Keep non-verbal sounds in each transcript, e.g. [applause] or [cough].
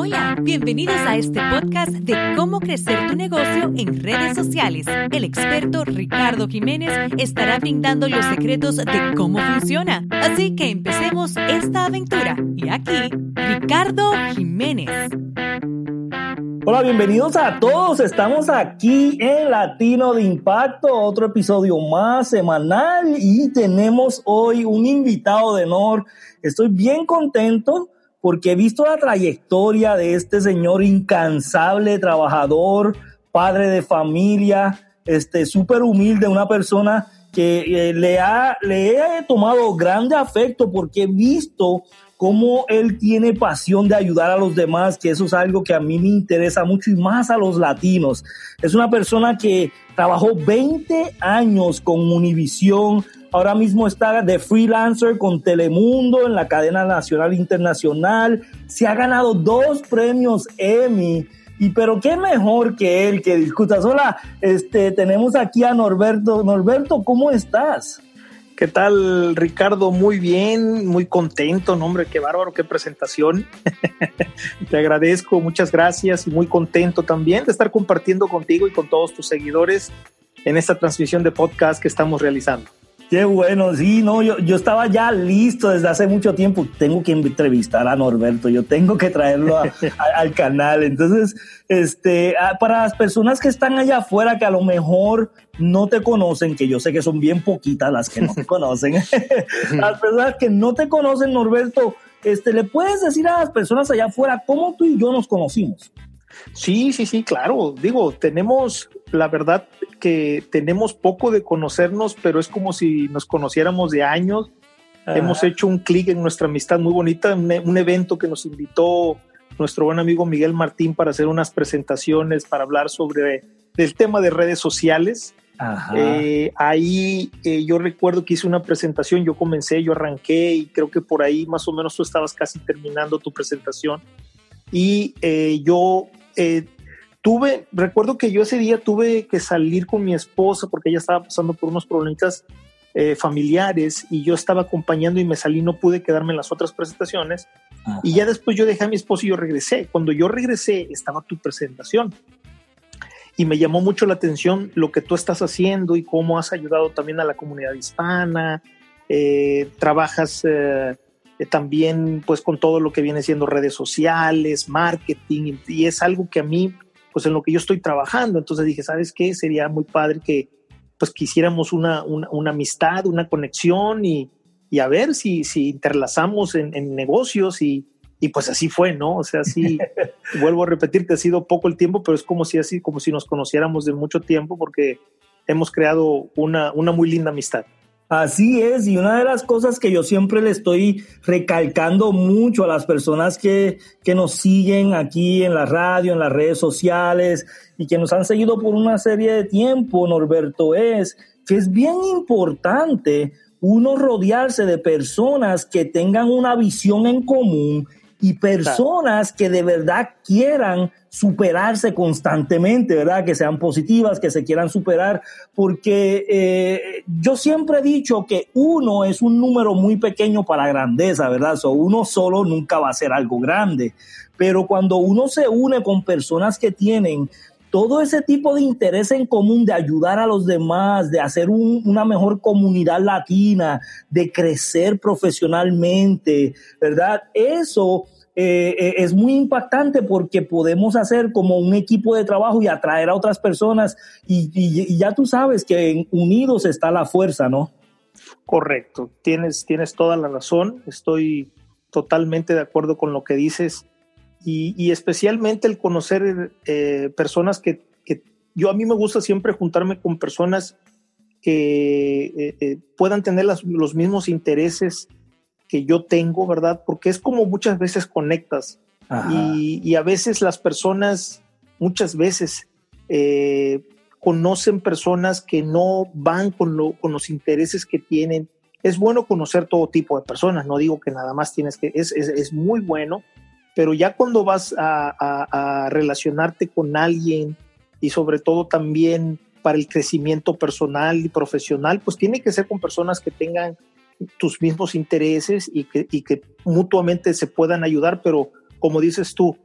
Hola, bienvenidos a este podcast de cómo crecer tu negocio en redes sociales. El experto Ricardo Jiménez estará brindando los secretos de cómo funciona. Así que empecemos esta aventura. Y aquí, Ricardo Jiménez. Hola, bienvenidos a todos. Estamos aquí en Latino de Impacto, otro episodio más semanal y tenemos hoy un invitado de honor. Estoy bien contento porque he visto la trayectoria de este señor incansable, trabajador, padre de familia, este súper humilde, una persona que eh, le, ha, le he tomado grande afecto porque he visto cómo él tiene pasión de ayudar a los demás, que eso es algo que a mí me interesa mucho y más a los latinos. Es una persona que trabajó 20 años con Univision, ahora mismo está de freelancer con Telemundo en la cadena nacional internacional, se ha ganado dos premios Emmy. Y pero qué mejor que él que discuta. Hola, este, tenemos aquí a Norberto. Norberto, ¿cómo estás? ¿Qué tal, Ricardo? Muy bien, muy contento, no, hombre, qué bárbaro, qué presentación. [laughs] Te agradezco, muchas gracias y muy contento también de estar compartiendo contigo y con todos tus seguidores en esta transmisión de podcast que estamos realizando. Qué bueno, sí, no, yo, yo estaba ya listo desde hace mucho tiempo. Tengo que entrevistar a Norberto, yo tengo que traerlo [laughs] al canal. Entonces, este, para las personas que están allá afuera que a lo mejor no te conocen, que yo sé que son bien poquitas las que no te [laughs] conocen, [laughs] las personas que no te conocen, Norberto, este, ¿le puedes decir a las personas allá afuera cómo tú y yo nos conocimos? Sí, sí, sí, claro. Digo, tenemos, la verdad que tenemos poco de conocernos, pero es como si nos conociéramos de años. Hemos hecho un clic en nuestra amistad muy bonita, un, evento que nos invitó nuestro buen amigo Miguel Martín para hacer unas presentaciones, para hablar sobre el tema de redes sociales. Eh, ahí eh, yo recuerdo que hice una presentación, yo comencé, yo arranqué y creo que por ahí más o menos tú estabas casi terminando tu presentación. Y eh, yo tuve, recuerdo que yo ese día tuve que salir con mi esposa porque ella estaba pasando por unos problemitas familiares y yo estaba acompañando y me salí, no pude quedarme en las otras presentaciones. Y ya después yo dejé a mi esposa y yo regresé. Cuando yo regresé estaba tu presentación y me llamó mucho la atención lo que tú estás haciendo y cómo has ayudado también a la comunidad hispana. Eh, trabajas eh, eh, también pues con todo lo que viene siendo redes sociales, marketing y es algo que a mí pues en lo que yo estoy trabajando. Entonces dije, ¿sabes qué? Sería muy padre que pues quisiéramos una, una, amistad, una conexión y, y, a ver si, si interlazamos en, en negocios y, y pues así fue, ¿no? O sea, sí, [laughs] vuelvo a repetir que ha sido poco el tiempo, pero es como si así, como si nos conociéramos de mucho tiempo porque hemos creado una, una muy linda amistad. Así es, y una de las cosas que yo siempre le estoy recalcando mucho a las personas que, que nos siguen aquí en la radio, en las redes sociales y que nos han seguido por una serie de tiempo, Norberto, es que es bien importante uno rodearse de personas que tengan una visión en común y personas que de verdad quieran superarse constantemente, ¿verdad? Que sean positivas, que se quieran superar, porque eh, yo siempre he dicho que uno es un número muy pequeño para grandeza, ¿verdad? So, uno solo nunca va a ser algo grande, pero cuando uno se une con personas que tienen todo ese tipo de interés en común de ayudar a los demás, de hacer una mejor comunidad latina, de crecer profesionalmente, ¿verdad? Eso eh, eh, es muy impactante porque podemos hacer como un equipo de trabajo y atraer a otras personas y, ya tú sabes que unidos está la fuerza, ¿no? Correcto, tienes, tienes toda la razón, estoy totalmente de acuerdo con lo que dices y, especialmente el conocer eh, personas que, yo a mí me gusta siempre juntarme con personas que eh, eh, puedan tener los mismos intereses que yo tengo, ¿verdad? Porque es como muchas veces conectas y, a veces las personas, muchas veces, conocen personas que no van con, con los intereses que tienen. Es bueno conocer todo tipo de personas, no digo que nada más tienes que, es, es, es muy bueno, pero ya cuando vas a, relacionarte con alguien y sobre todo también para el crecimiento personal y profesional, pues tiene que ser con personas que tengan tus mismos intereses y que, mutuamente se puedan ayudar, pero como dices tú,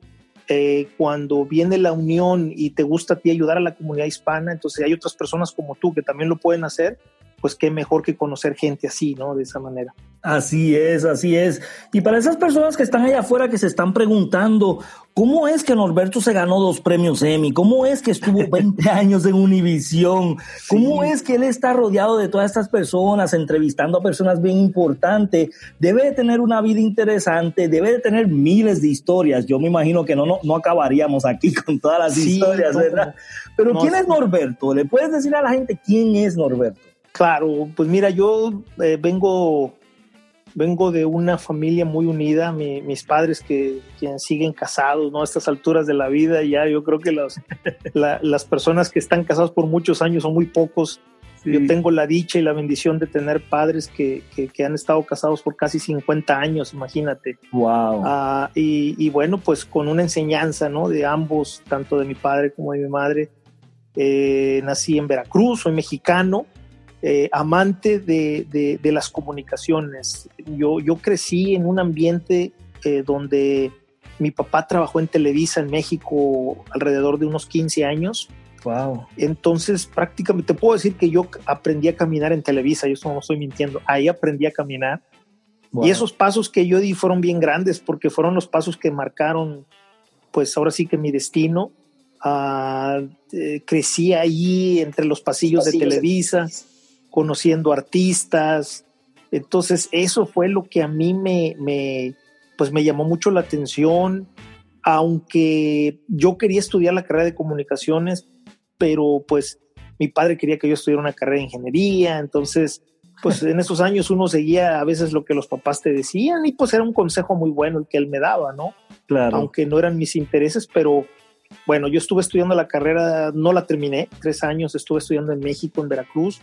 eh, cuando viene la unión y te gusta a ti ayudar a la comunidad hispana, entonces hay otras personas como tú que también lo pueden hacer, pues qué mejor que conocer gente así, ¿no? De esa manera. Así es, así es. Y para esas personas que están allá afuera que se están preguntando, ¿cómo es que Norberto se ganó dos premios Emmy? ¿Cómo es que estuvo [laughs] 20 años en Univisión? ¿Cómo es que él está rodeado de todas estas personas, entrevistando a personas bien importantes? Debe de tener una vida interesante, debe de tener miles de historias. Yo me imagino que no, no, no acabaríamos aquí [laughs] con todas las historias, ¿verdad? Pero ¿quién es Norberto? ¿Le puedes decir a la gente quién es Norberto? Claro, pues mira, yo eh, vengo, vengo de una familia muy unida, mis padres que, siguen casados, ¿no? A estas alturas de la vida, ya yo creo que las, [laughs] las personas que están casados por muchos años son muy pocos. Yo tengo la dicha y la bendición de tener padres que, que, han estado casados por casi 50 años, imagínate. Wow. Ah, y, y, bueno, pues con una enseñanza, ¿no? De ambos, tanto de mi padre como de mi madre. Eh, nací en Veracruz, soy mexicano, eh, amante de, las comunicaciones. Yo, yo crecí en un ambiente eh, donde mi papá trabajó en Televisa en México alrededor de unos 15 años. Wow. Entonces, prácticamente te puedo decir que yo aprendí a caminar en Televisa, yo no estoy mintiendo, ahí aprendí a caminar. Y esos pasos que yo di fueron bien grandes porque fueron los pasos que marcaron, pues ahora sí que mi destino. Ah, eh, crecí ahí entre los pasillos, de Televisa conociendo artistas. Entonces, eso fue lo que a mí me, me, pues me llamó mucho la atención, aunque yo quería estudiar la carrera de comunicaciones, pero pues mi padre quería que yo estudiara una carrera de ingeniería, entonces, pues en esos años uno seguía a veces lo que los papás te decían y pues era un consejo muy bueno el que él me daba, ¿no? Claro. Aunque no eran mis intereses, pero bueno, yo estuve estudiando la carrera, no la terminé, tres años estuve estudiando en México, en Veracruz,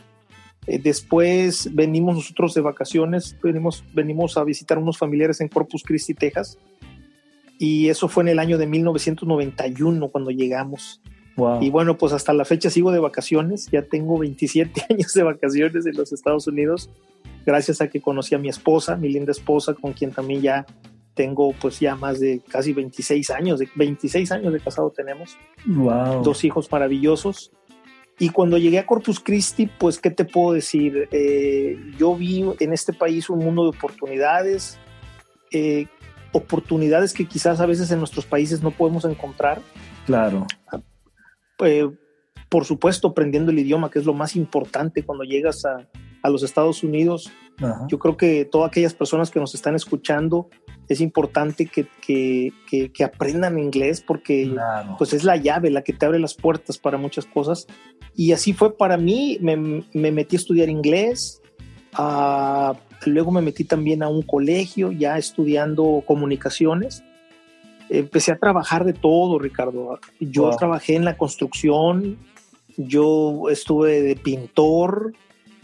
eh, después venimos nosotros de vacaciones, venimos, venimos a visitar unos familiares en Corpus Christi, Texas. Y eso fue en el año de 1991 cuando llegamos. Y bueno, pues hasta la fecha sigo de vacaciones. Ya tengo 27 [laughs] años de vacaciones en los Estados Unidos. Gracias a que conocí a mi esposa, mi linda esposa, con quien también ya tengo pues ya más de casi 26 años, de 26 años de casado tenemos. Wow. Dos hijos maravillosos. Y cuando llegué a Corpus Christi, pues, ¿qué te puedo decir? Eh, yo vi en este país un mundo de oportunidades, eh, oportunidades que quizás a veces en nuestros países no podemos encontrar. Claro. Eh, por supuesto, aprendiendo el idioma, que es lo más importante cuando llegas a, a los Estados Unidos. Yo creo que todas aquellas personas que nos están escuchando, es importante que, que, que, aprendan inglés porque pues es la llave, la que te abre las puertas para muchas cosas. Y así fue para mí, me, me metí a estudiar inglés, uh, luego me metí también a un colegio ya estudiando comunicaciones. Empecé a trabajar de todo, Ricardo. Yo trabajé en la construcción, yo estuve de pintor,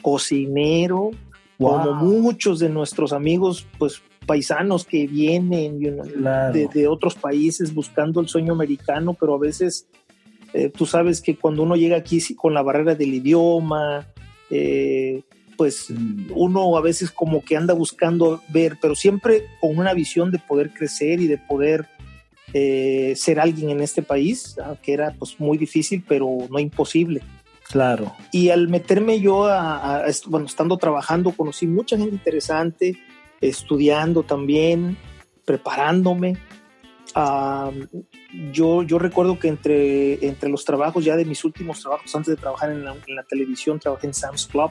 cocinero, como muchos de nuestros amigos, pues paisanos que vienen de, otros países buscando el sueño americano, pero a veces eh, tú sabes que cuando uno llega aquí con la barrera del idioma, eh, pues uno a veces como que anda buscando ver, pero siempre con una visión de poder crecer y de poder eh, ser alguien en este país, que era pues muy difícil, pero no imposible. Claro. Y al meterme yo a, bueno, estando trabajando, conocí mucha gente interesante, estudiando también, preparándome. yo, yo recuerdo que entre, entre los trabajos, ya de mis últimos trabajos, antes de trabajar en la, televisión, trabajé en Sam's Club.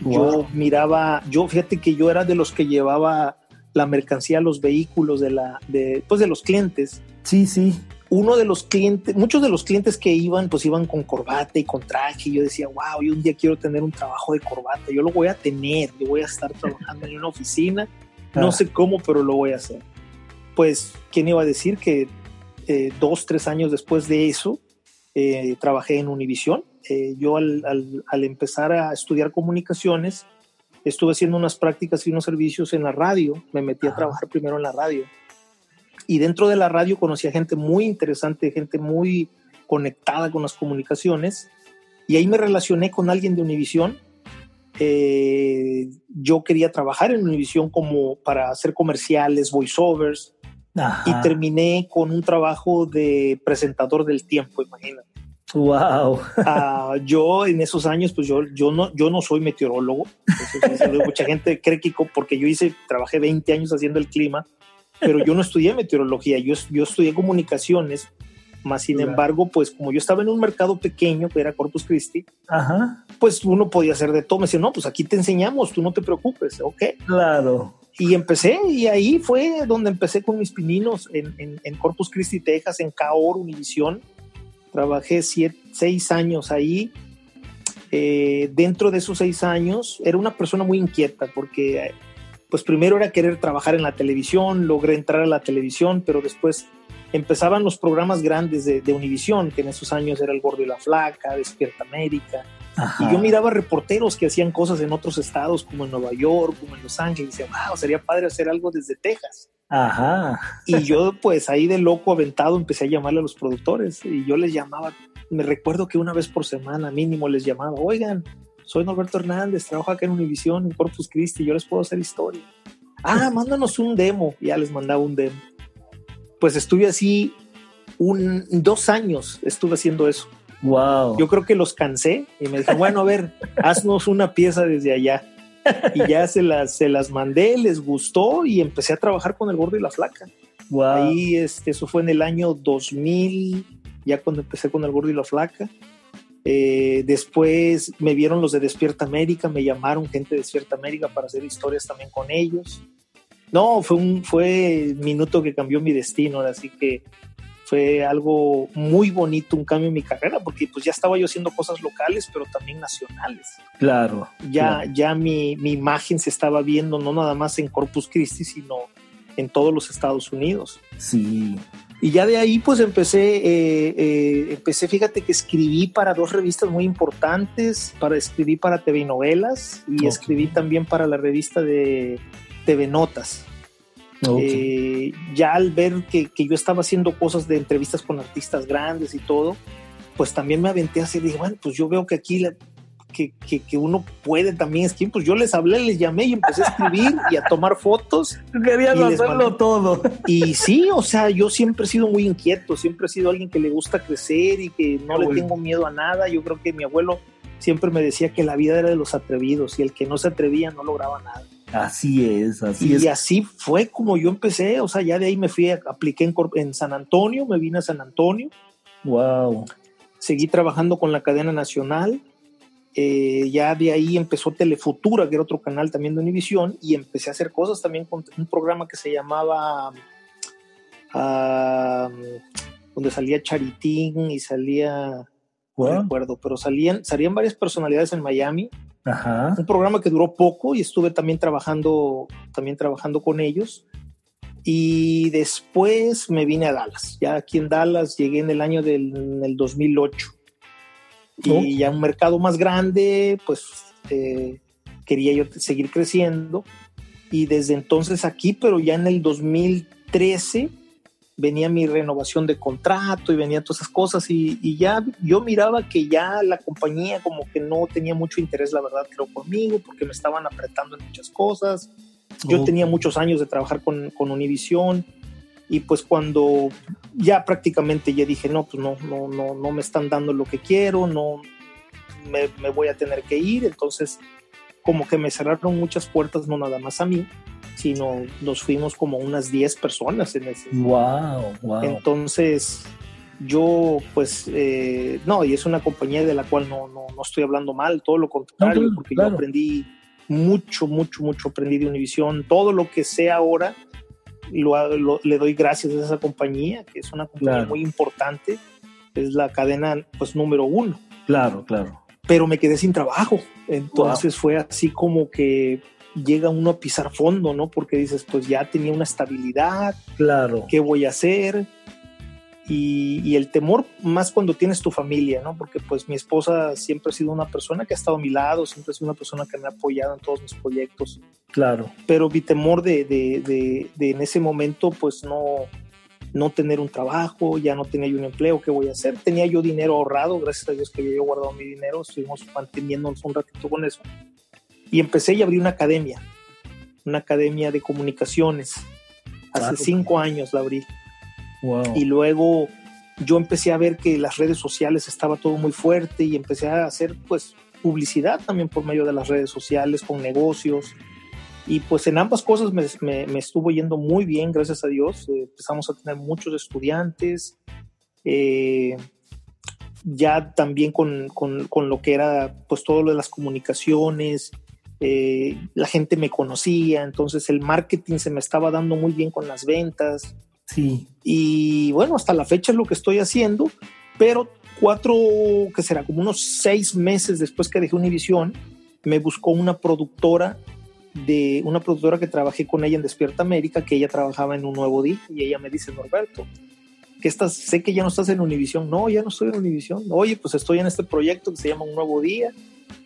Yo miraba, yo fíjate que yo era de los que llevaba la mercancía a los vehículos de, la, de, pues de los clientes. Sí, sí uno de los clientes, muchos de los clientes que iban, pues iban con corbata y con traje. Y yo decía, wow, yo un día quiero tener un trabajo de corbata. Yo lo voy a tener, yo voy a estar trabajando en una oficina. No ah. sé cómo, pero lo voy a hacer. Pues, ¿quién iba a decir que eh, dos, tres años después de eso, eh, trabajé en Univision? Eh, yo al, al, empezar a estudiar comunicaciones, estuve haciendo unas prácticas y unos servicios en la radio. Me metí a trabajar primero en la radio y dentro de la radio conocí a gente muy interesante, gente muy conectada con las comunicaciones. Y ahí me relacioné con alguien de Univision. Eh, yo quería trabajar en Univision como para hacer comerciales, voiceovers. y terminé con un trabajo de presentador del tiempo, imagínate. Wow. Ah, yo en esos años, pues yo, yo, no, yo no soy meteorólogo. mucha gente cree que porque yo hice, trabajé 20 años haciendo el clima, pero yo no estudié meteorología, yo, yo estudié comunicaciones. Más sin embargo, pues como yo estaba en un mercado pequeño que era Corpus Christi, pues uno podía hacer de todo. Me decía, no, pues aquí te enseñamos, tú no te preocupes, ok. Claro. Y empecé, y ahí fue donde empecé con mis pininos en, en, Corpus Christi, Texas, en Caor, Univisión Trabajé seis años ahí. Eh, dentro de esos seis años era una persona muy inquieta porque pues primero era querer trabajar en la televisión, logré entrar a la televisión, pero después empezaban los programas grandes de, de Univisión, que en esos años era El Gordo y la Flaca, Despierta América. Y yo miraba reporteros que hacían cosas en otros estados, como en Nueva York, como en Los Ángeles, y decía, wow, sería padre hacer algo desde Texas. Ajá. Y yo, pues ahí de loco aventado, empecé a llamarle a los productores y yo les llamaba. Me recuerdo que una vez por semana mínimo les llamaba, oigan, soy Norberto Hernández, trabajo acá en Univisión, en Corpus Christi, yo les puedo hacer historia. Ah, [laughs] mándanos un demo. Ya les mandaba un demo. Pues estuve así un, dos años, estuve haciendo eso. Wow. Yo creo que los cansé y me dijo, bueno, a ver, [laughs] haznos una pieza desde allá y ya se las, se las mandé, les gustó y empecé a trabajar con el gordo y la flaca. Ahí, este, eso fue en el año 2000, ya cuando empecé con el gordo y la flaca. Eh, después me vieron los de Despierta América, me llamaron gente de Despierta América para hacer historias también con ellos. No, fue un fue minuto que cambió mi destino, así que fue algo muy bonito, un cambio en mi carrera, porque pues ya estaba yo haciendo cosas locales, pero también nacionales. Claro. Ya, ya mi, mi, imagen se estaba viendo no nada más en Corpus Christi, sino en todos los Estados Unidos. Sí. Y ya de ahí pues empecé, eh, eh, empecé, fíjate que escribí para dos revistas muy importantes, para escribí para TV Novelas y escribí también para la revista de TV Notas. Eh, ya al ver que, yo estaba haciendo cosas de entrevistas con artistas grandes y todo, pues también me aventé así, dije, bueno, pues yo veo que aquí que, que, uno puede también escribir, pues yo les hablé, les llamé y empecé a escribir y a tomar fotos. Querías hacerlo todo. Y sí, o sea, yo siempre he sido muy inquieto, siempre he sido alguien que le gusta crecer y que no le tengo miedo a nada. Yo creo que mi abuelo siempre me decía que la vida era de los atrevidos y el que no se atrevía no lograba nada. Así es, así es. Y así fue como yo empecé, o sea, ya de ahí me fui, apliqué en, en San Antonio, me vine a San Antonio. Wow. Seguí trabajando con la cadena nacional. Eh, ya de ahí empezó Telefutura, que era otro canal también de Univisión, y empecé a hacer cosas también con un programa que se llamaba, ah, donde salía Charitín y salía, no recuerdo, pero salían, salían varias personalidades en Miami un programa que duró poco y estuve también trabajando, también trabajando con ellos. Y después me vine a Dallas. Ya aquí en Dallas llegué en el año del 2008. Y ya un mercado más grande, pues eh, quería yo seguir creciendo. Y desde entonces aquí, pero ya en el 2013 venía mi renovación de contrato y venía todas esas cosas y, ya yo miraba que ya la compañía como que no tenía mucho interés, la verdad, creo conmigo, porque me estaban apretando en muchas cosas. Yo tenía muchos años de trabajar con, con Univision y pues cuando ya prácticamente ya dije, no, pues no, no, no, no me están dando lo que quiero, no me, me voy a tener que ir, entonces como que me cerraron muchas puertas, no nada más a mí, sino nos fuimos como unas 10 personas en ese. Wow, wow. Entonces, yo, pues, eh, no, y es una compañía de la cual no, no, no estoy hablando mal, todo lo contrario, porque yo aprendí mucho, mucho, mucho aprendí de Univision. Todo lo que sé ahora lo, le doy gracias a esa compañía, que es una compañía muy importante, es la cadena, pues, número uno. Claro, claro. Pero me quedé sin trabajo, entonces fue así como que llega uno a pisar fondo, ¿no? Porque dices, pues ya tenía una estabilidad, claro. ¿Qué voy a hacer? Y, el temor más cuando tienes tu familia, ¿no? Porque pues mi esposa siempre ha sido una persona que ha estado a mi lado, siempre ha sido una persona que me ha apoyado en todos mis proyectos. Claro. Pero mi temor de, de, de, en ese momento, pues no, no tener un trabajo, ya no tenía yo un empleo, ¿qué voy a hacer? Tenía yo dinero ahorrado, gracias a Dios que yo he guardado mi dinero, estuvimos manteniéndonos un ratito con eso. Y empecé y abrí una academia, una academia de comunicaciones. Hace cinco años la abrí. Y luego yo empecé a ver que las redes sociales estaba todo muy fuerte y empecé a hacer pues publicidad también por medio de las redes sociales con negocios. Y pues en ambas cosas me, me, estuvo yendo muy bien, gracias a Dios. Eh, empezamos a tener muchos estudiantes. Eh, ya también con, con, con, lo que era pues todo lo de las comunicaciones, eh, la gente me conocía, entonces el marketing se me estaba dando muy bien con las ventas. Sí. Y bueno, hasta la fecha es lo que estoy haciendo, pero cuatro, que será como unos seis meses después que dejé Univision, me buscó una productora de una productora que trabajé con ella en Despierta América, que ella trabajaba en un nuevo día y ella me dice, Norberto, que estás, sé que ya no estás en Univision. No, ya no estoy en Univision. Oye, pues estoy en este proyecto que se llama Un Nuevo Día.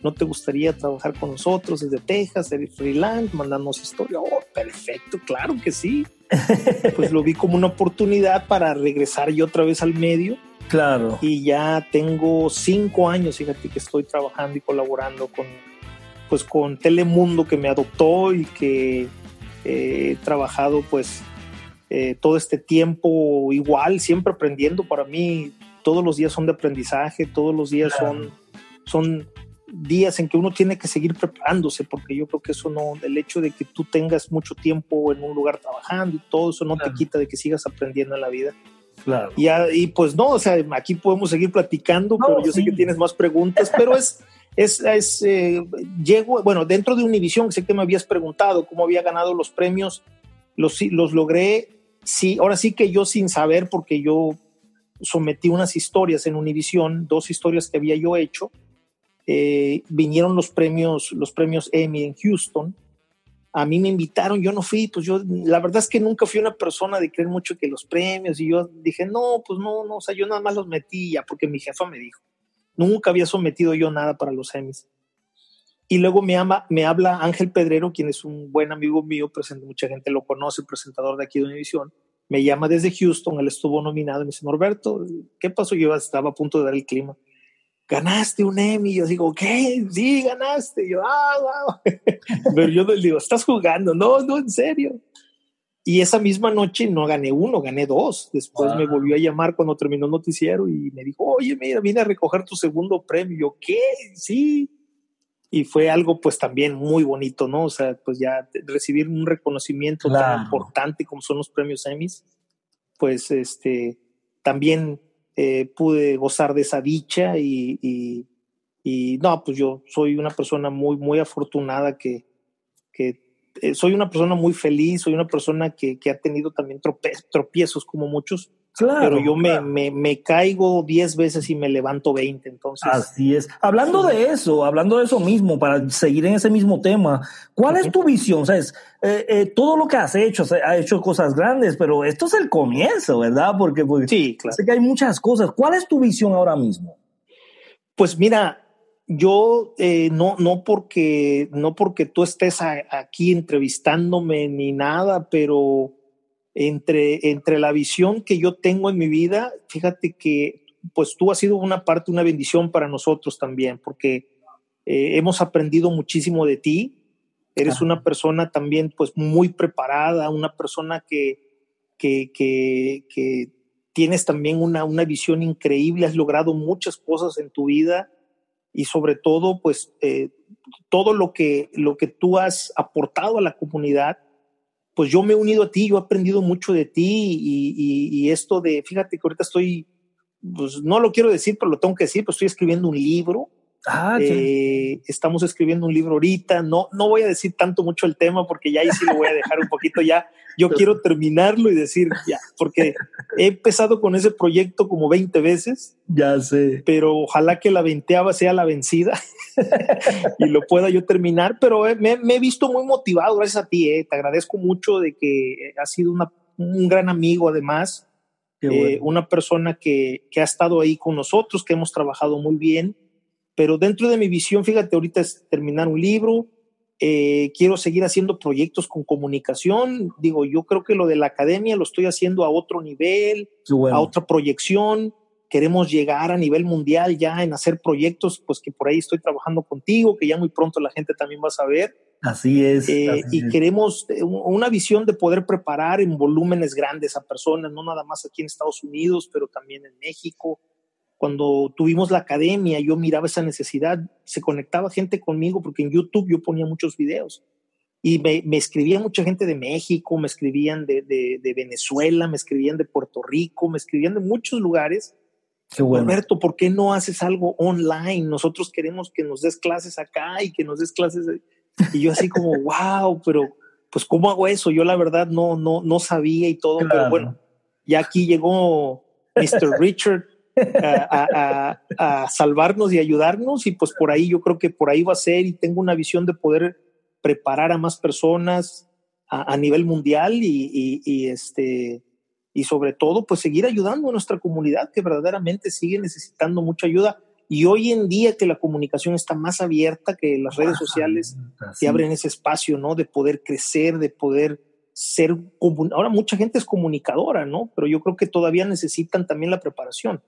¿No te gustaría trabajar con nosotros desde Texas, ser freelance, mandarnos historia? Oh, perfecto, claro que sí. [laughs] pues lo vi como una oportunidad para regresar yo otra vez al medio. Claro. Y ya tengo cinco años, fíjate que estoy trabajando y colaborando con, pues con Telemundo que me adoptó y que eh, he trabajado pues eh, todo este tiempo igual, siempre aprendiendo. Para mí todos los días son de aprendizaje, todos los días son, son días en que uno tiene que seguir preparándose, porque yo creo que eso no, el hecho de que tú tengas mucho tiempo en un lugar trabajando y todo eso no te quita de que sigas aprendiendo en la vida. Claro. Y, y pues no, o sea, aquí podemos seguir platicando, pero yo sé que tienes más preguntas, pero es, [laughs] es, es eh, llego, bueno, dentro de Univision, sé que me habías preguntado cómo había ganado los premios, los, los logré, sí, ahora sí que yo sin saber, porque yo sometí unas historias en Univision, dos historias que había yo hecho, eh, vinieron los premios, los premios Emmy en Houston. A mí me invitaron, yo no fui, pues yo, la verdad es que nunca fui una persona de creer mucho que los premios y yo dije, no, pues no, no, o sea, yo nada más los metí ya porque mi jefa me dijo. Nunca había sometido yo nada para los Emmys. Y luego me, ama, me habla Ángel Pedrero, quien es un buen amigo mío, presente, mucha gente lo conoce, presentador de aquí de Univision. Me llama desde Houston, él estuvo nominado y me dice, Norberto, ¿qué pasó? Yo estaba a punto de dar el clima ganaste un Emmy. Yo digo, ¿qué? Sí, ganaste. yo, ah, wow. [laughs] Pero yo le digo, ¿estás jugando? No, no, en serio. Y esa misma noche no gané uno, gané dos. Después me volvió a llamar cuando terminó el noticiero y me dijo, oye, mira, vine a recoger tu segundo premio. Yo, ¿qué? Sí. Y fue algo pues también muy bonito, ¿no? O sea, pues ya recibir un reconocimiento tan importante como son los premios Emmys, pues este, también eh, pude gozar de esa dicha y, y, no, pues yo soy una persona muy, muy afortunada que, que eh, soy una persona muy feliz, soy una persona que, que ha tenido también tropiezos como muchos, pero yo me, me, me, caigo 10 veces y me levanto 20, entonces. Así es. Hablando de eso, hablando de eso mismo, para seguir en ese mismo tema, ¿cuál es tu visión? ¿Sabes? Eh, eh, todo lo que has hecho, ha hecho cosas grandes, pero esto es el comienzo, ¿verdad? Porque, pues, sí, claro. sé que hay muchas cosas. ¿Cuál es tu visión ahora mismo? Pues mira, yo eh, no, no, porque, no porque tú estés aquí entrevistándome ni nada, pero entre, entre la visión que yo tengo en mi vida, fíjate que pues tú has sido una parte, una bendición para nosotros también, porque eh, hemos aprendido muchísimo de ti. Eres una persona también pues muy preparada, una persona que, que, que, tienes también una, una, visión increíble, has logrado muchas cosas en tu vida y sobre todo pues eh, todo lo que, lo que tú has aportado a la comunidad pues yo me he unido a ti, yo he aprendido mucho de ti y, esto de, fíjate que ahorita estoy, pues no lo quiero decir, pero lo tengo que decir, pues estoy escribiendo un libro. Ah, eh, estamos escribiendo un libro ahorita. No, no voy a decir tanto mucho el tema porque ya ahí sí lo voy a dejar un poquito ya. Yo quiero terminarlo y decir ya, porque he empezado con ese proyecto como 20 veces. Ya sé. Pero ojalá que la veinteava sea la vencida [laughs] y lo pueda yo terminar. Pero me, he visto muy motivado gracias a ti. Eh. Te agradezco mucho de que has sido un gran amigo además. Eh, una persona que, que ha estado ahí con nosotros, que hemos trabajado muy bien pero dentro de mi visión, fíjate, ahorita es terminar un libro, eh, quiero seguir haciendo proyectos con comunicación. Digo, yo creo que lo de la academia lo estoy haciendo a otro nivel, a otra proyección. Queremos llegar a nivel mundial ya en hacer proyectos, pues que por ahí estoy trabajando contigo, que ya muy pronto la gente también va a saber. Así es. Eh, y queremos eh, una visión de poder preparar en volúmenes grandes a personas, no nada más aquí en Estados Unidos, pero también en México. Cuando tuvimos la academia, yo miraba esa necesidad, se conectaba gente conmigo porque en YouTube yo ponía muchos videos y me, me escribía mucha gente de México, me escribían de, de, de, Venezuela, me escribían de Puerto Rico, me escribían de muchos lugares. Qué bueno. Roberto, ¿por qué no haces algo online? Nosotros queremos que nos des clases acá y que nos des clases. Y yo así como, [laughs] wow, pero pues ¿cómo hago eso? Yo la verdad no, no, no sabía y todo, claro. pero bueno, ya aquí llegó Mr. Richard a, a, a, salvarnos y ayudarnos. Y pues por ahí yo creo que por ahí va a ser y tengo una visión de poder preparar a más personas a, a nivel mundial y, y, y, este y sobre todo pues seguir ayudando a nuestra comunidad que verdaderamente sigue necesitando mucha ayuda. Y hoy en día que la comunicación está más abierta que las redes sociales te abren ese espacio no de poder crecer de poder ser ahora mucha gente es comunicadora no pero yo creo que todavía necesitan también la preparación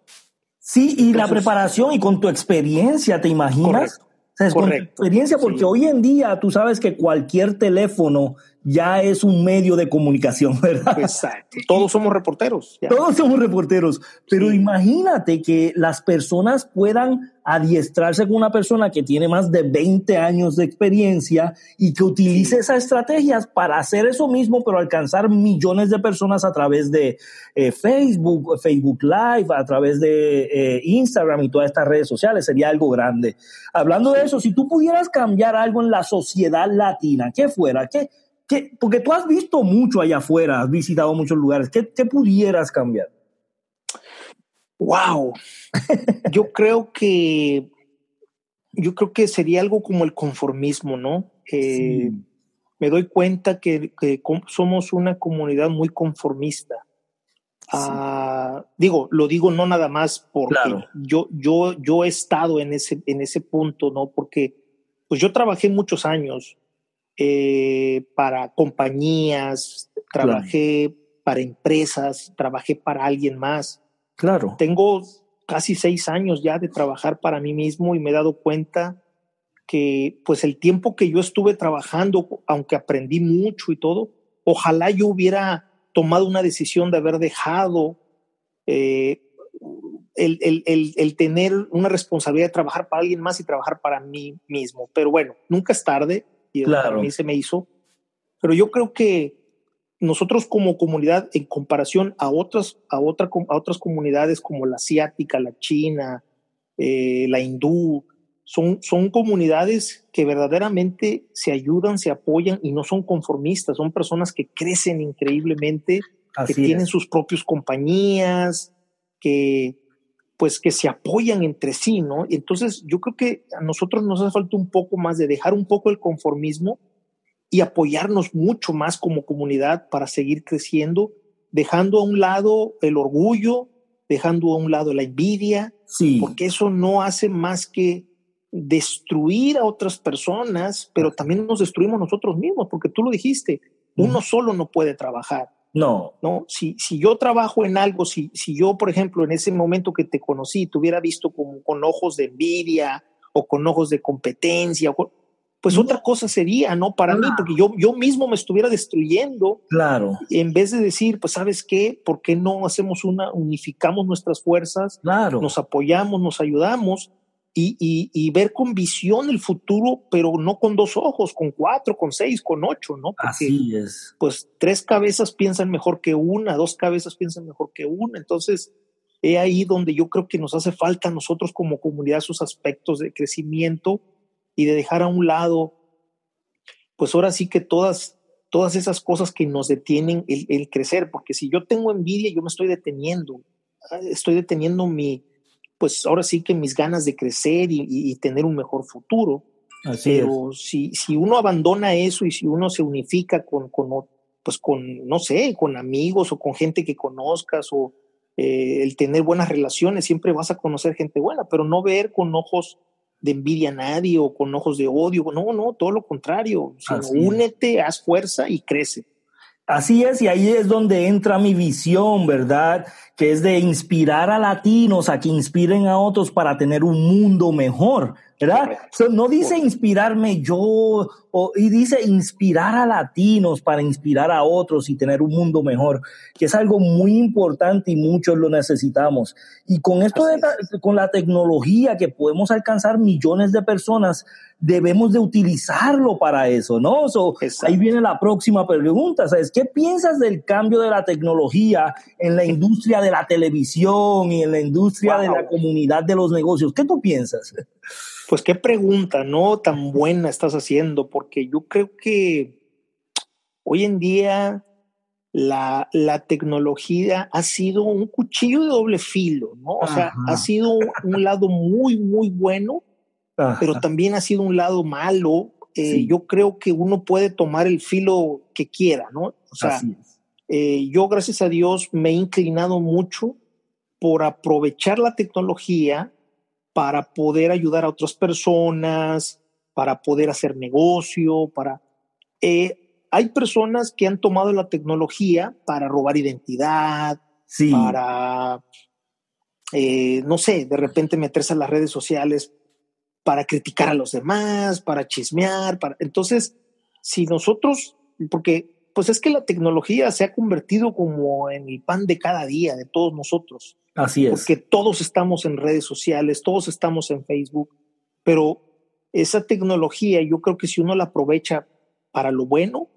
sí y Entonces, la preparación y con tu experiencia te imaginas correcto. O sea, con experiencia, porque sí. hoy en día tú sabes que cualquier teléfono ya es un medio de comunicación, [laughs] ¿verdad? Exacto. Todos somos reporteros. Ya. Todos somos reporteros. Pero sí. imagínate que las personas puedan adiestrarse con una persona que tiene más de 20 años de experiencia y que utilice sí. esas estrategias para hacer eso mismo, pero alcanzar millones de personas a través de eh, Facebook, Facebook Live, a través de eh, Instagram y todas estas redes sociales. Sería algo grande. Hablando de eso, si tú pudieras cambiar algo en la sociedad latina, ¿qué fuera? ¿Qué? ¿Qué? Porque tú has visto mucho allá afuera, has visitado muchos lugares. ¿Qué, qué pudieras cambiar? Wow. [laughs] Yo creo que yo creo que sería algo como el conformismo, ¿no? Eh, sí. Me doy cuenta que, que, somos una comunidad muy conformista. Sí. Uh, digo, lo digo no nada más porque claro. yo, yo, yo he estado en ese, en ese punto, ¿no? Porque pues yo trabajé muchos años eh, para compañías, trabajé claro. para empresas, trabajé para alguien más. Claro. Tengo casi seis años ya de trabajar para mí mismo y me he dado cuenta que pues el tiempo que yo estuve trabajando, aunque aprendí mucho y todo, ojalá yo hubiera tomado una decisión de haber dejado eh, el, el, el, el, tener una responsabilidad de trabajar para alguien más y trabajar para mí mismo. Pero bueno, nunca es tarde y claro. mí se me hizo. Pero yo creo que nosotros como comunidad, en comparación a otras, a, otra, a otras comunidades como la asiática, la china, eh, la hindú, son, son comunidades que verdaderamente se ayudan, se apoyan y no son conformistas, son personas que crecen increíblemente, Así que es. tienen sus propias compañías, que pues que se apoyan entre sí, ¿no? Y entonces yo creo que a nosotros nos hace falta un poco más de dejar un poco el conformismo y apoyarnos mucho más como comunidad para seguir creciendo, dejando a un lado el orgullo, dejando a un lado la envidia, sí. porque eso no hace más que destruir a otras personas, pero también nos destruimos nosotros mismos, porque tú lo dijiste, uno solo no puede trabajar. No. No, si, si yo trabajo en algo, si, si yo, por ejemplo, en ese momento que te conocí, te hubiera visto con, con ojos de envidia o con ojos de competencia, pues no. otra cosa sería, ¿no? Para mí, porque yo, yo mismo me estuviera destruyendo. Claro. En vez de decir, pues, ¿sabes qué? ¿Por qué no hacemos una, unificamos nuestras fuerzas? Claro. Nos apoyamos, nos ayudamos y, y, y, ver con visión el futuro, pero no con dos ojos, con cuatro, con seis, con ocho, ¿no? Porque, Así es. Pues tres cabezas piensan mejor que una, dos cabezas piensan mejor que una. Entonces, he ahí donde yo creo que nos hace falta a nosotros como comunidad esos aspectos de crecimiento y de dejar a un lado, pues ahora sí que todas, todas esas cosas que nos detienen el, el crecer, porque si yo tengo envidia, yo me estoy deteniendo, estoy deteniendo mi, pues ahora sí que mis ganas de crecer y, y, y tener un mejor futuro. Así Pero es. si, si uno abandona eso y si uno se unifica con, con, pues con, no sé, con amigos o con gente que conozcas o eh, el tener buenas relaciones, siempre vas a conocer gente buena, pero no ver con ojos de envidia a nadie o con ojos de odio. No, no, todo lo contrario. Sino únete, haz fuerza y crece. Así es, y ahí es donde entra mi visión, ¿verdad? que es de inspirar a latinos a que inspiren a otros para tener un mundo mejor. ¿verdad? no dice inspirarme yo, y dice inspirar a latinos para inspirar a otros y tener un mundo mejor, que es algo muy importante y muchos lo necesitamos. Y con esto, de, con la tecnología que podemos alcanzar millones de personas, debemos de utilizarlo para eso, ¿no? ahí viene la próxima pregunta, ¿sabes? ¿Qué piensas del cambio de la tecnología en la industria de la televisión y en la industria de la comunidad de los negocios? ¿Qué tú piensas? Pues qué pregunta, ¿no? Tan buena estás haciendo, porque yo creo que hoy en día la, la tecnología ha sido un cuchillo de doble filo, ¿no? O sea, ha sido un lado muy, muy bueno, pero también ha sido un lado malo. Eh, yo creo que uno puede tomar el filo que quiera, ¿no? O sea, eh, yo gracias a Dios me he inclinado mucho por aprovechar la tecnología para poder ayudar a otras personas, para poder hacer negocio, para... Eh, hay personas que han tomado la tecnología para robar identidad, para, eh, no sé, de repente meterse a las redes sociales para criticar a los demás, para chismear, para... Entonces, si nosotros, porque pues es que la tecnología se ha convertido como en el pan de cada día de todos nosotros. Así es. Porque todos estamos en redes sociales, todos estamos en Facebook, pero esa tecnología yo creo que si uno la aprovecha para lo bueno,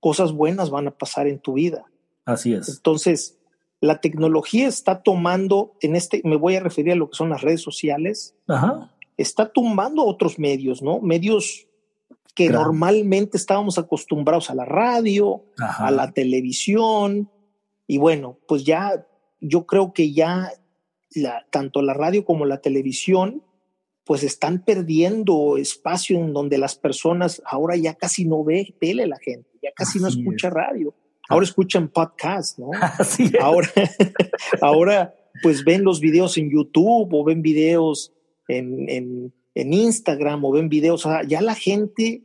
cosas buenas van a pasar en tu vida. Así es. Entonces, la tecnología está tomando, en este, me voy a referir a lo que son las redes sociales, está tumbando otros medios, ¿no? Medios que normalmente estábamos acostumbrados a la radio, a la televisión, y bueno, pues ya yo creo que ya la, tanto la radio como la televisión pues están perdiendo espacio en donde las personas ahora ya casi no ve tele la gente, ya casi no escucha radio, ahora escuchan podcast, ¿no? [laughs] Ahora, [laughs] ahora pues ven los videos en YouTube o ven videos en, en, en Instagram o ven videos, o sea, ya la gente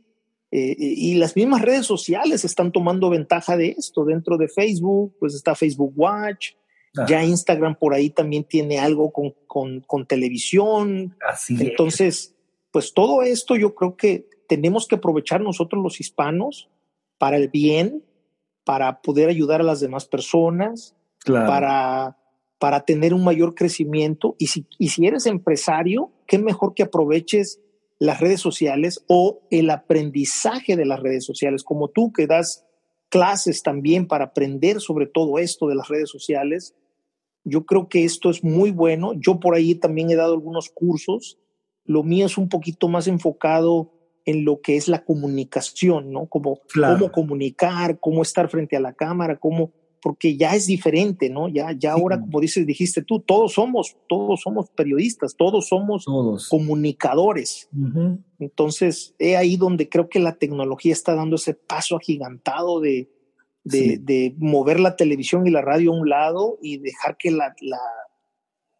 eh, y las mismas redes sociales están tomando ventaja de esto. Dentro de Facebook, pues está Facebook Watch, ya Instagram por ahí también tiene algo con, televisión. Así Entonces, pues todo esto yo creo que tenemos que aprovechar nosotros los hispanos para el bien, para poder ayudar a las demás personas, para, para tener un mayor crecimiento. Y si, y si eres empresario, qué mejor que aproveches las redes sociales o el aprendizaje de las redes sociales, como tú que das clases también para aprender sobre todo esto de las redes sociales. Yo creo que esto es muy bueno. Yo por ahí también he dado algunos cursos. Lo mío es un poquito más enfocado en lo que es la comunicación, ¿no? Como cómo comunicar, cómo estar frente a la cámara, cómo, porque ya es diferente, ¿no? Ya, ya ahora, como dices, dijiste tú, todos somos, todos somos periodistas, todos somos comunicadores. Entonces, he ahí donde creo que la tecnología está dando ese paso agigantado de, de, mover la televisión y la radio a un lado y dejar que la,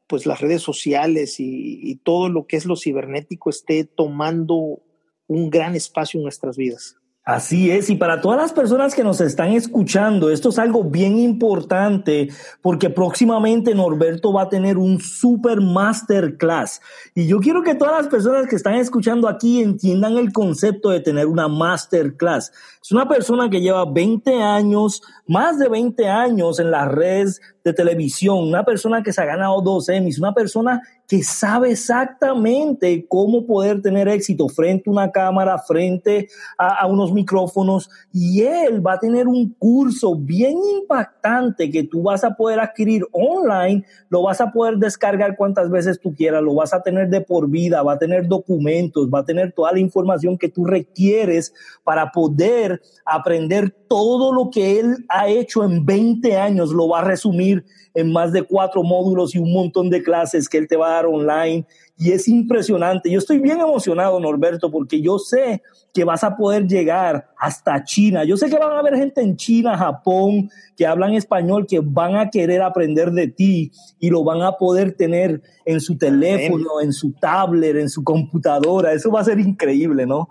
pues las redes sociales y, todo lo que es lo cibernético esté tomando un gran espacio en nuestras vidas. Así es, y para todas las personas que nos están escuchando, esto es algo bien importante porque próximamente Norberto va a tener un super masterclass. Y yo quiero que todas las personas que están escuchando aquí entiendan el concepto de tener una masterclass. Es una persona que lleva 20 años, más de 20 años en las redes de televisión, una persona que se ha ganado dos Emmys, una persona que sabe exactamente cómo poder tener éxito frente a una cámara, frente a, unos micrófonos, y él va a tener un curso bien impactante que tú vas a poder adquirir online, lo vas a poder descargar cuantas veces tú quieras, lo vas a tener de por vida, va a tener documentos, va a tener toda la información que tú requieres para poder aprender todo lo que él ha hecho en 20 años, lo va a resumir en más de cuatro módulos y un montón de clases que él te va a dar online. Y es impresionante. Yo estoy bien emocionado, Norberto, porque yo sé que vas a poder llegar hasta China. Yo sé que van a haber gente en China, Japón, que hablan español, que van a querer aprender de ti y lo van a poder tener en su teléfono, en su tablet, en su computadora. Eso va a ser increíble, ¿no?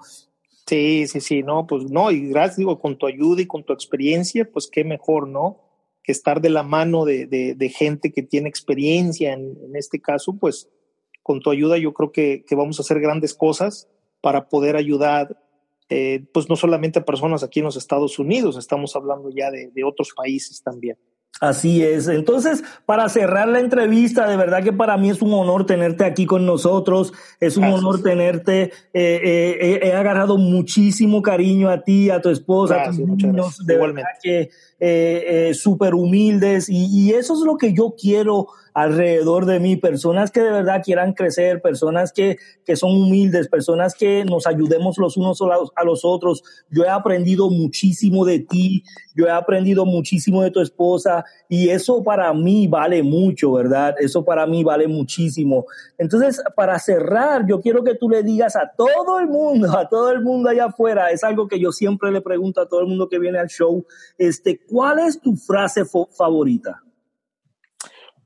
Sí, sí, sí, no, pues no, y gracias, digo, con tu ayuda y con tu experiencia, pues qué mejor, ¿no? Estar de la mano de, de, gente que tiene experiencia en, este caso, pues con tu ayuda yo creo que, vamos a hacer grandes cosas para poder ayudar eh, pues no solamente a personas aquí en los Estados Unidos, estamos hablando ya de otros países también. Así es. Entonces, para cerrar la entrevista, de verdad que para mí es un honor tenerte aquí con nosotros. Es un honor tenerte. Eh, eh, he agarrado muchísimo cariño a ti, a tu esposa, a tus niños. De Igualmente. verdad que eh, súper humildes. Y, y eso es lo que yo quiero alrededor de mí, personas que de verdad quieran crecer, personas que, que son humildes, personas que nos ayudemos los unos a los otros. Yo he aprendido muchísimo de ti, yo he aprendido muchísimo de tu esposa y eso para mí vale mucho, ¿verdad? Eso para mí vale muchísimo. Entonces, para cerrar, yo quiero que tú le digas a todo el mundo, a todo el mundo allá afuera, es algo que yo siempre le pregunto a todo el mundo que viene al show, este, ¿cuál es tu frase favorita?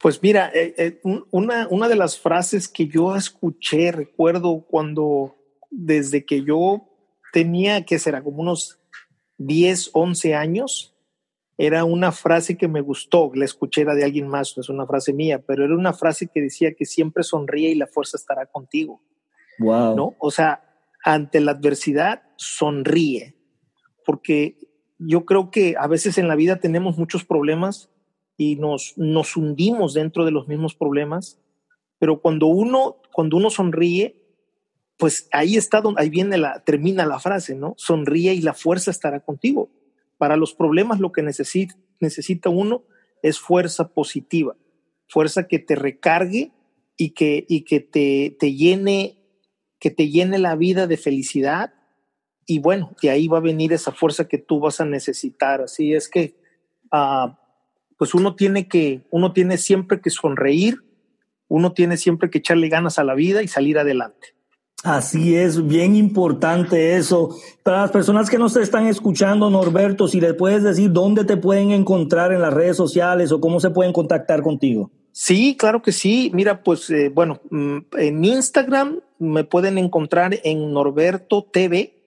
Pues mira, eh, eh, una, una de las frases que yo escuché, recuerdo cuando desde que yo tenía que será como unos 10, 11 años, era una frase que me gustó, la escuché era de alguien más, no es una frase mía, pero era una frase que decía que siempre sonríe y la fuerza estará contigo. Wow. ¿No? O sea, ante la adversidad, sonríe, porque yo creo que a veces en la vida tenemos muchos problemas y nos, nos hundimos dentro de los mismos problemas, pero cuando uno, cuando uno sonríe, pues ahí está donde, ahí viene la, termina la frase, ¿no? Sonríe y la fuerza estará contigo. Para los problemas lo que necesita, necesita uno es fuerza positiva, fuerza que te recargue y que, y que te, te llene, que te llene la vida de felicidad. Y bueno, de ahí va a venir esa fuerza que tú vas a necesitar. Así es que uh, pues uno tiene que, uno tiene siempre que sonreír, uno tiene siempre que echarle ganas a la vida y salir adelante. Así es, bien importante eso. Para las personas que nos están escuchando, Norberto, si les puedes decir dónde te pueden encontrar en las redes sociales o cómo se pueden contactar contigo. Sí, claro que sí. Mira, pues eh, bueno, mm, en Instagram me pueden encontrar en Norberto TV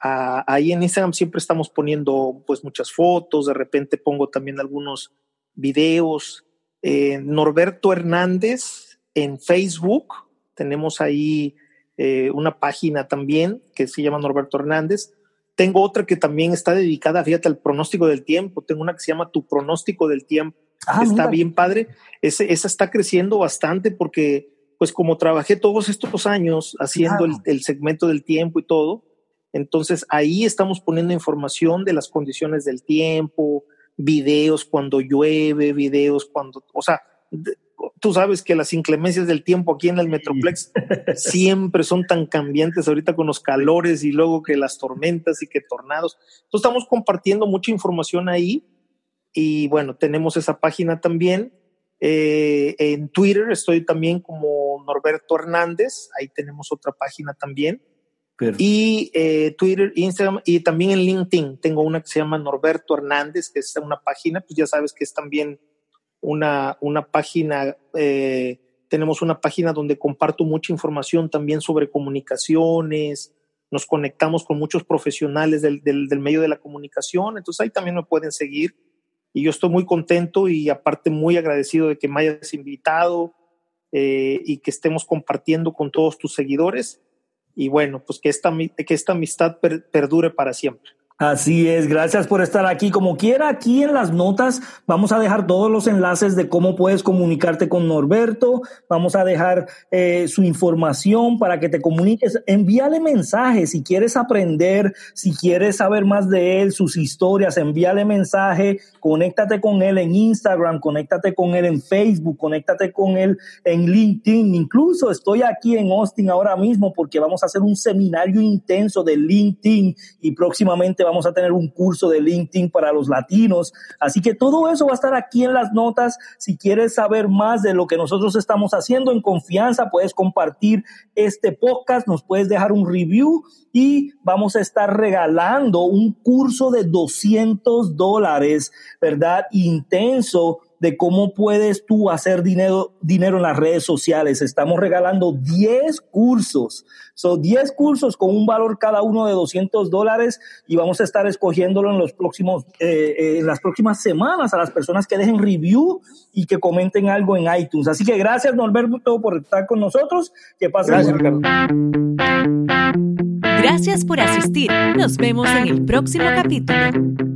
ahí en Instagram siempre estamos poniendo pues muchas fotos, de repente pongo también algunos videos. Eh, Norberto Hernández en Facebook, tenemos ahí eh, una página también que se llama Norberto Hernández. Tengo otra que también está dedicada, fíjate, al pronóstico del tiempo. Tengo una que se llama Tu pronóstico del tiempo. Ah, está bien padre. Ese, esa está creciendo bastante porque, pues como trabajé todos estos años haciendo el segmento del tiempo y todo, entonces ahí estamos poniendo información de las condiciones del tiempo, videos cuando llueve, videos cuando, o sea, tú sabes que las inclemencias del tiempo aquí en el Metroplex [laughs] siempre son tan cambiantes ahorita con los calores y luego que las tormentas y que tornados. Entonces estamos compartiendo mucha información ahí y bueno, tenemos esa página también. Eh, en Twitter estoy también como Norberto Hernández, ahí tenemos otra página también. Y eh, Twitter, Instagram y también en LinkedIn. Tengo una que se llama Norberto Hernández, que es una página, pues ya sabes que es también una, una página, eh, tenemos una página donde comparto mucha información también sobre comunicaciones, nos conectamos con muchos profesionales del, del, medio de la comunicación, entonces ahí también me pueden seguir. Y yo estoy muy contento y aparte muy agradecido de que me hayas invitado eh, y que estemos compartiendo con todos tus seguidores y bueno, pues que esta, que esta amistad perdure para siempre. Así es, gracias por estar aquí. Como quiera, aquí en las notas vamos a dejar todos los enlaces de cómo puedes comunicarte con Norberto. Vamos a dejar eh, su información para que te comuniques. Envíale mensajes si quieres aprender, si quieres saber más de él, sus historias, envíale mensaje, conéctate con él en Instagram, conéctate con él en Facebook, conéctate con él en LinkedIn. Incluso estoy aquí en Austin ahora mismo porque vamos a hacer un seminario intenso de LinkedIn y próximamente vamos a tener un curso de LinkedIn para los latinos. Así que todo eso va a estar aquí en las notas. Si quieres saber más de lo que nosotros estamos haciendo en confianza, puedes compartir este podcast, nos puedes dejar un review y vamos a estar regalando un curso de 200 dólares, ¿verdad? Intenso de cómo puedes tú hacer dinero, dinero en las redes sociales. Estamos regalando 10 cursos. Son 10 cursos con un valor cada uno de 200 dólares y vamos a estar escogiéndolo en los próximos, eh, eh, en las próximas semanas a las personas que dejen review y que comenten algo en iTunes. Así que gracias Norberto por estar con nosotros. Que pasen. Gracias, Ricardo. Gracias por asistir. Nos vemos en el próximo capítulo.